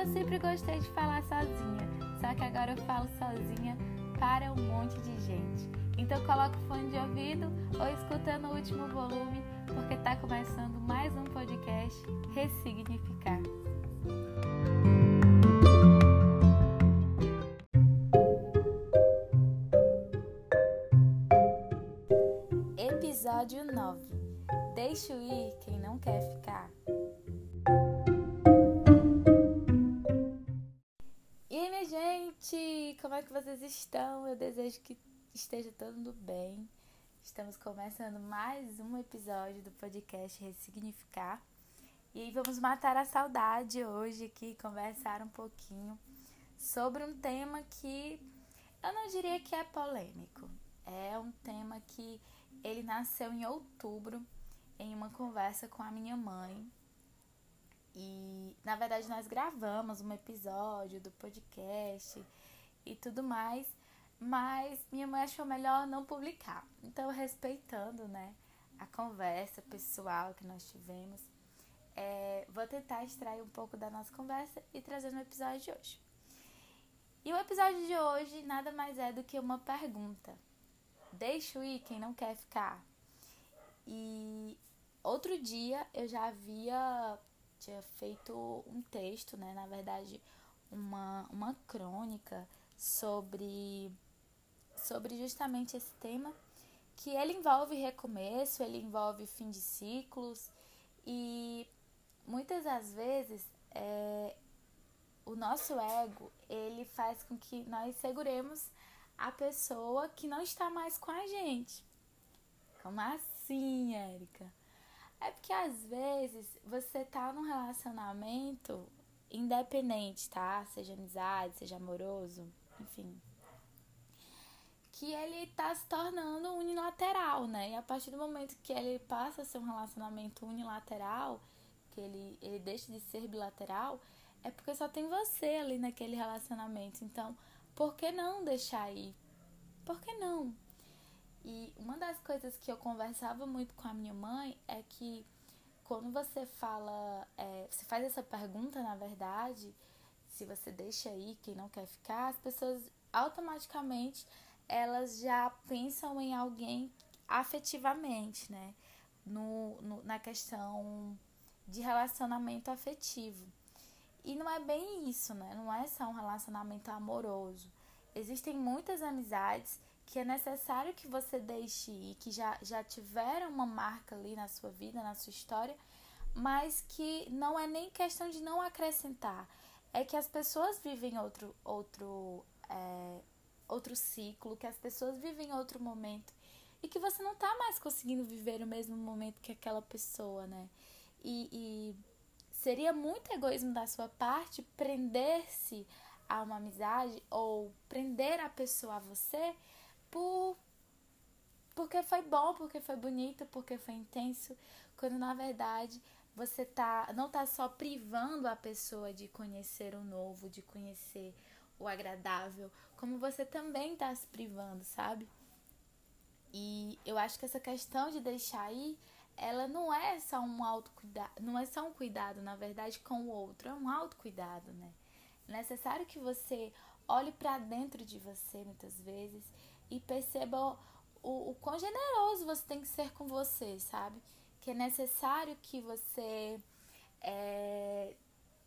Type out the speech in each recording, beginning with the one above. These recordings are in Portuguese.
eu sempre gostei de falar sozinha, só que agora eu falo sozinha para um monte de gente. Então coloca o fone de ouvido ou escutando o último volume, porque está começando mais um podcast Ressignificar. Episódio 9 Deixo ir quem não quer ficar. É que vocês estão? Eu desejo que esteja todo bem. Estamos começando mais um episódio do podcast Ressignificar. E vamos matar a saudade hoje aqui, conversar um pouquinho sobre um tema que eu não diria que é polêmico. É um tema que ele nasceu em outubro em uma conversa com a minha mãe. E na verdade nós gravamos um episódio do podcast e tudo mais, mas minha mãe achou melhor não publicar. Então, respeitando, né, a conversa pessoal que nós tivemos, é, vou tentar extrair um pouco da nossa conversa e trazer no episódio de hoje. E o episódio de hoje nada mais é do que uma pergunta. Deixo ir quem não quer ficar. E outro dia eu já havia tinha feito um texto, né, na verdade, uma, uma crônica sobre sobre justamente esse tema, que ele envolve recomeço, ele envolve fim de ciclos e muitas das vezes é, o nosso ego ele faz com que nós seguremos a pessoa que não está mais com a gente. Como assim, Érica? É porque às vezes você tá num relacionamento independente, tá? Seja amizade, seja amoroso, enfim. Que ele tá se tornando unilateral, né? E a partir do momento que ele passa a ser um relacionamento unilateral, que ele, ele deixa de ser bilateral, é porque só tem você ali naquele relacionamento. Então, por que não deixar ir? Por que não? E uma das coisas que eu conversava muito com a minha mãe é que quando você fala, é, você faz essa pergunta, na verdade, se você deixa aí quem não quer ficar, as pessoas automaticamente elas já pensam em alguém afetivamente, né? No, no, na questão de relacionamento afetivo. E não é bem isso, né? Não é só um relacionamento amoroso. Existem muitas amizades que é necessário que você deixe ir, que já, já tiveram uma marca ali na sua vida, na sua história, mas que não é nem questão de não acrescentar. É que as pessoas vivem outro, outro, é, outro ciclo, que as pessoas vivem outro momento e que você não tá mais conseguindo viver o mesmo momento que aquela pessoa, né? E, e seria muito egoísmo da sua parte prender-se a uma amizade ou prender a pessoa a você por porque foi bom, porque foi bonito, porque foi intenso, quando na verdade você tá não tá só privando a pessoa de conhecer o novo, de conhecer o agradável, como você também tá se privando, sabe? E eu acho que essa questão de deixar ir, ela não é só um autocuidado, não é só um cuidado, na verdade, com o outro, é um autocuidado, né? É necessário que você olhe para dentro de você muitas vezes e perceba o, o quão generoso você tem que ser com você, sabe? Que é necessário que você é,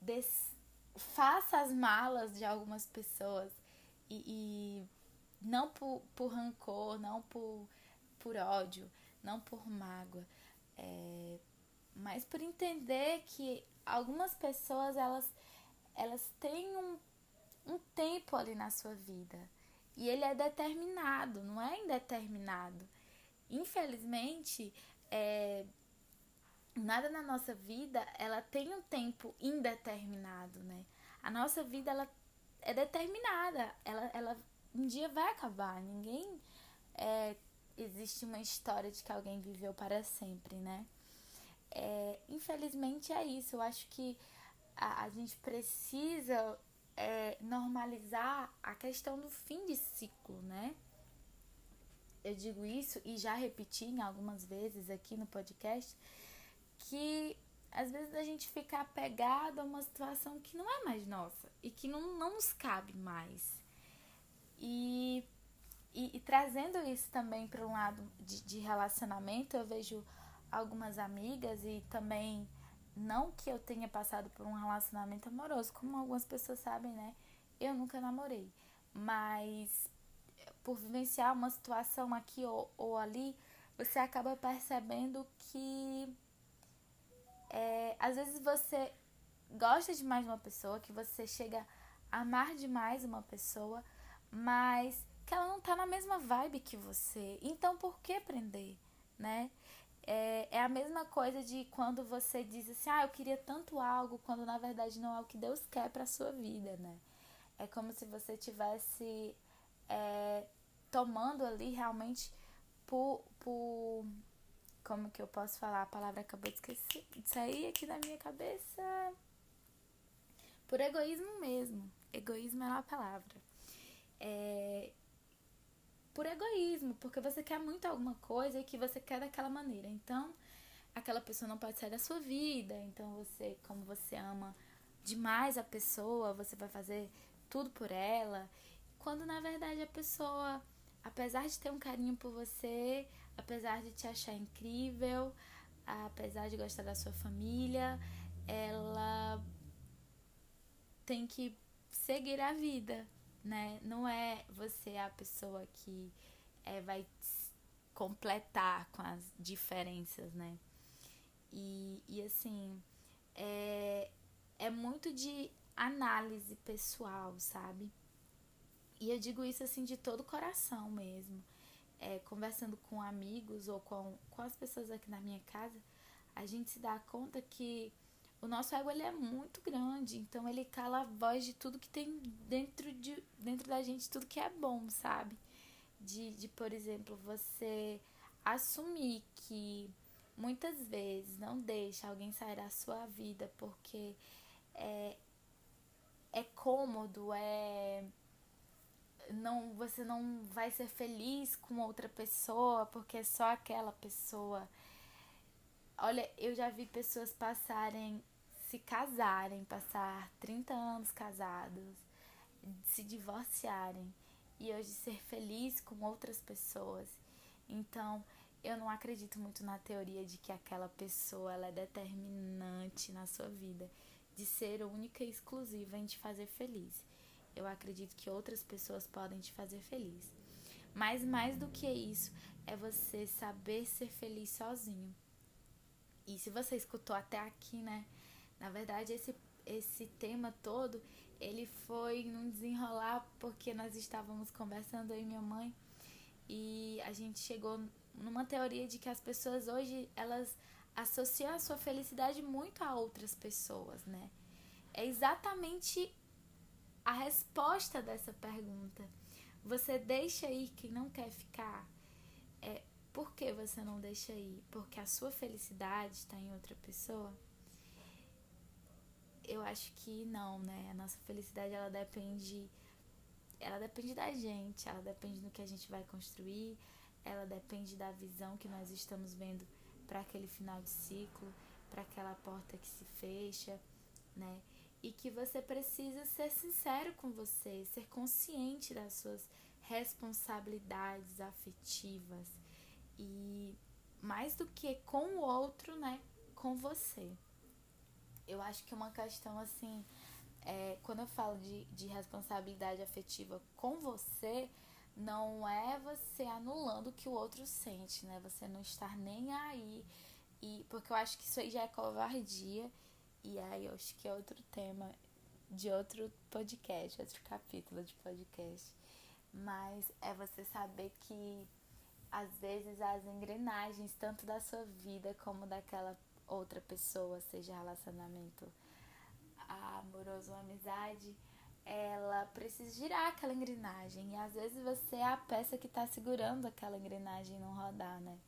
des, faça as malas de algumas pessoas e, e não por, por rancor, não por, por ódio, não por mágoa, é, mas por entender que algumas pessoas elas, elas têm um, um tempo ali na sua vida e ele é determinado, não é indeterminado. Infelizmente, é, nada na nossa vida ela tem um tempo indeterminado, né? A nossa vida ela é determinada, ela, ela um dia vai acabar. Ninguém é, existe uma história de que alguém viveu para sempre, né? É, infelizmente é isso. Eu acho que a, a gente precisa é, normalizar a questão do fim de ciclo, né? Eu digo isso e já repeti em algumas vezes aqui no podcast que às vezes a gente fica apegado a uma situação que não é mais nossa e que não, não nos cabe mais. E, e, e trazendo isso também para um lado de, de relacionamento, eu vejo algumas amigas e também não que eu tenha passado por um relacionamento amoroso, como algumas pessoas sabem, né? Eu nunca namorei, mas por vivenciar uma situação aqui ou, ou ali, você acaba percebendo que é, às vezes você gosta demais de uma pessoa, que você chega a amar demais uma pessoa, mas que ela não tá na mesma vibe que você. Então por que prender, né? É, é a mesma coisa de quando você diz assim, ah, eu queria tanto algo, quando na verdade não é o que Deus quer para sua vida, né? É como se você tivesse é, tomando ali realmente por, por. Como que eu posso falar? A palavra acabou de, esquecer, de sair aqui da minha cabeça. Por egoísmo mesmo. Egoísmo é uma palavra. É, por egoísmo, porque você quer muito alguma coisa e que você quer daquela maneira. Então, aquela pessoa não pode sair da sua vida. Então, você, como você ama demais a pessoa, você vai fazer tudo por ela. Quando na verdade a pessoa, apesar de ter um carinho por você, apesar de te achar incrível, apesar de gostar da sua família, ela tem que seguir a vida, né? Não é você a pessoa que é, vai completar com as diferenças, né? E, e assim, é, é muito de análise pessoal, sabe? E eu digo isso assim de todo o coração mesmo. É, conversando com amigos ou com, com as pessoas aqui na minha casa, a gente se dá conta que o nosso ego ele é muito grande, então ele cala a voz de tudo que tem dentro, de, dentro da gente, tudo que é bom, sabe? De, de, por exemplo, você assumir que muitas vezes não deixa alguém sair da sua vida porque é, é cômodo, é não você não vai ser feliz com outra pessoa porque é só aquela pessoa. Olha, eu já vi pessoas passarem se casarem, passar 30 anos casados, se divorciarem e hoje ser feliz com outras pessoas. Então, eu não acredito muito na teoria de que aquela pessoa ela é determinante na sua vida de ser única e exclusiva em te fazer feliz. Eu acredito que outras pessoas podem te fazer feliz. Mas mais do que isso, é você saber ser feliz sozinho. E se você escutou até aqui, né? Na verdade, esse, esse tema todo, ele foi num desenrolar porque nós estávamos conversando aí minha mãe e a gente chegou numa teoria de que as pessoas hoje, elas associam a sua felicidade muito a outras pessoas, né? É exatamente a resposta dessa pergunta. Você deixa ir quem não quer ficar? É, por que você não deixa ir? Porque a sua felicidade está em outra pessoa? Eu acho que não, né? A nossa felicidade ela depende ela depende da gente, ela depende do que a gente vai construir, ela depende da visão que nós estamos vendo para aquele final de ciclo, para aquela porta que se fecha, né? E que você precisa ser sincero com você, ser consciente das suas responsabilidades afetivas e mais do que com o outro, né? Com você. Eu acho que uma questão assim, é, quando eu falo de, de responsabilidade afetiva com você, não é você anulando o que o outro sente, né? Você não estar nem aí. E, porque eu acho que isso aí já é covardia. E aí eu acho que é outro tema de outro podcast, outro capítulo de podcast. Mas é você saber que às vezes as engrenagens, tanto da sua vida como daquela outra pessoa, seja relacionamento amoroso ou amizade, ela precisa girar aquela engrenagem. E às vezes você é a peça que está segurando aquela engrenagem não rodar, né?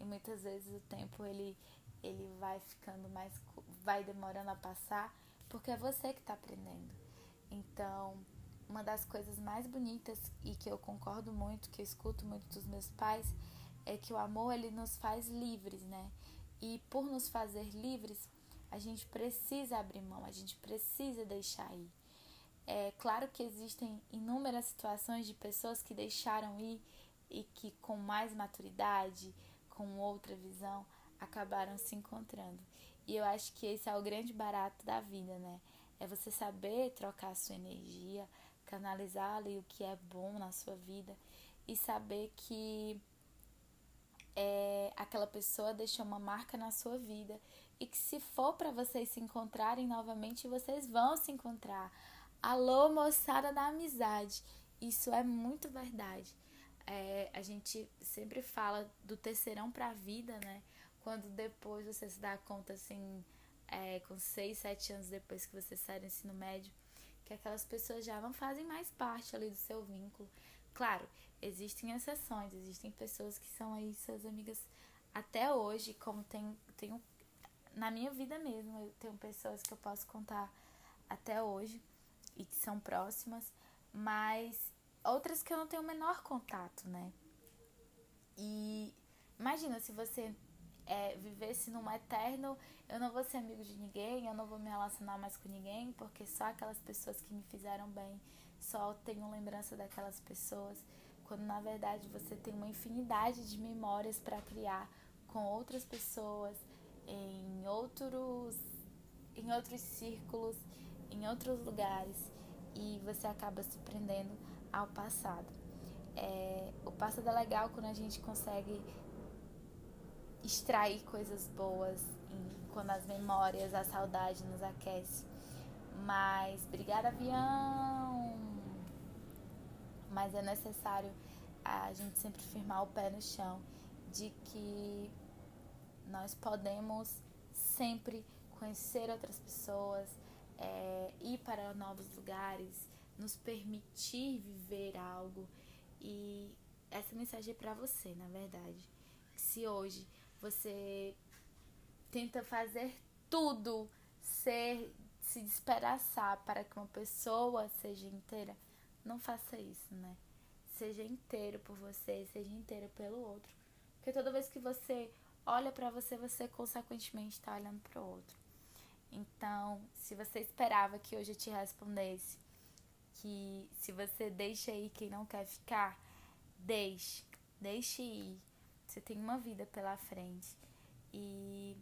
E muitas vezes o tempo ele, ele vai ficando mais. vai demorando a passar porque é você que está aprendendo. Então, uma das coisas mais bonitas e que eu concordo muito, que eu escuto muito dos meus pais, é que o amor ele nos faz livres, né? E por nos fazer livres, a gente precisa abrir mão, a gente precisa deixar ir. É claro que existem inúmeras situações de pessoas que deixaram ir e que com mais maturidade, com outra visão, acabaram se encontrando. E eu acho que esse é o grande barato da vida, né? É você saber trocar a sua energia, canalizar ali o que é bom na sua vida e saber que é, aquela pessoa deixou uma marca na sua vida e que se for para vocês se encontrarem novamente, vocês vão se encontrar. Alô, moçada da amizade. Isso é muito verdade. É, a gente sempre fala do terceirão para a vida, né? Quando depois você se dá conta, assim, é, com 6, 7 anos depois que você sai do ensino médio, que aquelas pessoas já não fazem mais parte ali do seu vínculo. Claro, existem exceções, existem pessoas que são aí suas amigas até hoje, como tem, tenho na minha vida mesmo, eu tenho pessoas que eu posso contar até hoje e que são próximas, mas outras que eu não tenho o menor contato, né? E imagina se você é, vivesse num eterno, eu não vou ser amigo de ninguém, eu não vou me relacionar mais com ninguém, porque só aquelas pessoas que me fizeram bem, só tenho lembrança daquelas pessoas, quando na verdade você tem uma infinidade de memórias para criar com outras pessoas, em outros em outros círculos, em outros lugares e você acaba se prendendo ao passado. É, o passado é legal quando a gente consegue extrair coisas boas, quando as memórias, a saudade nos aquece. Mas, obrigada, avião! Mas é necessário a gente sempre firmar o pé no chão de que nós podemos sempre conhecer outras pessoas, é, ir para novos lugares, nos permitir viver algo. E essa mensagem é para você, na verdade. Se hoje você tenta fazer tudo, ser, se despedaçar para que uma pessoa seja inteira, não faça isso, né? Seja inteiro por você, seja inteiro pelo outro. Porque toda vez que você olha para você, você consequentemente está olhando para o outro. Então, se você esperava que hoje eu te respondesse que se você deixa ir quem não quer ficar, deixe, deixe ir. Você tem uma vida pela frente e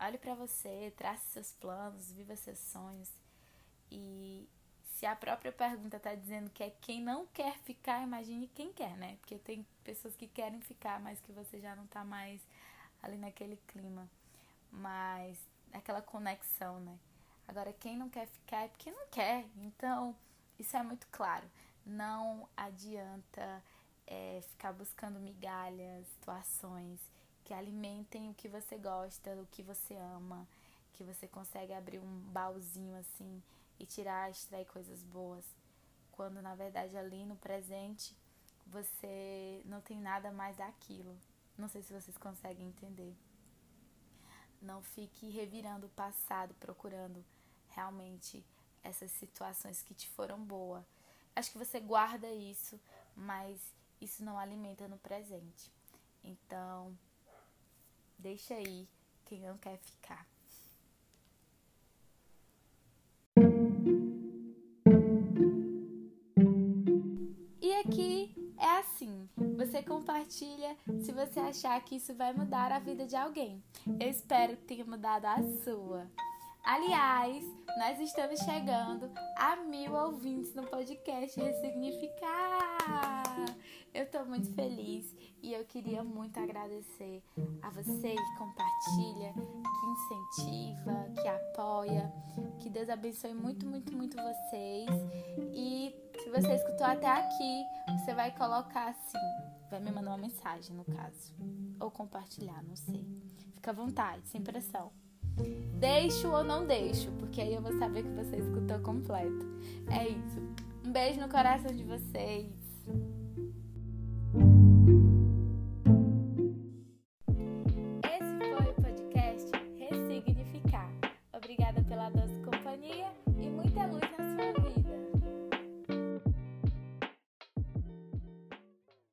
olhe para você, trace seus planos, viva seus sonhos. E se a própria pergunta está dizendo que é quem não quer ficar, imagine quem quer, né? Porque tem pessoas que querem ficar, mas que você já não está mais ali naquele clima, mas aquela conexão, né? Agora, quem não quer ficar é porque não quer. Então, isso é muito claro. Não adianta é, ficar buscando migalhas, situações que alimentem o que você gosta, o que você ama, que você consegue abrir um baúzinho assim e tirar, extrair coisas boas. Quando na verdade ali no presente você não tem nada mais daquilo. Não sei se vocês conseguem entender. Não fique revirando o passado, procurando realmente essas situações que te foram boas. Acho que você guarda isso, mas isso não alimenta no presente. Então, deixa aí quem não quer ficar. E aqui é assim: você compartilha se você achar que isso vai mudar a vida de alguém. Eu espero que tenha mudado a sua. Aliás, nós estamos chegando a mil ouvintes no podcast Ressignificar. Eu estou muito feliz e eu queria muito agradecer a você que compartilha, que incentiva, que apoia. Que Deus abençoe muito, muito, muito vocês. E se você escutou até aqui, você vai colocar assim, vai me mandar uma mensagem no caso, ou compartilhar, não sei. Fica à vontade, sem pressão. Deixo ou não deixo, porque aí eu vou saber que você escutou completo. É isso. Um beijo no coração de vocês.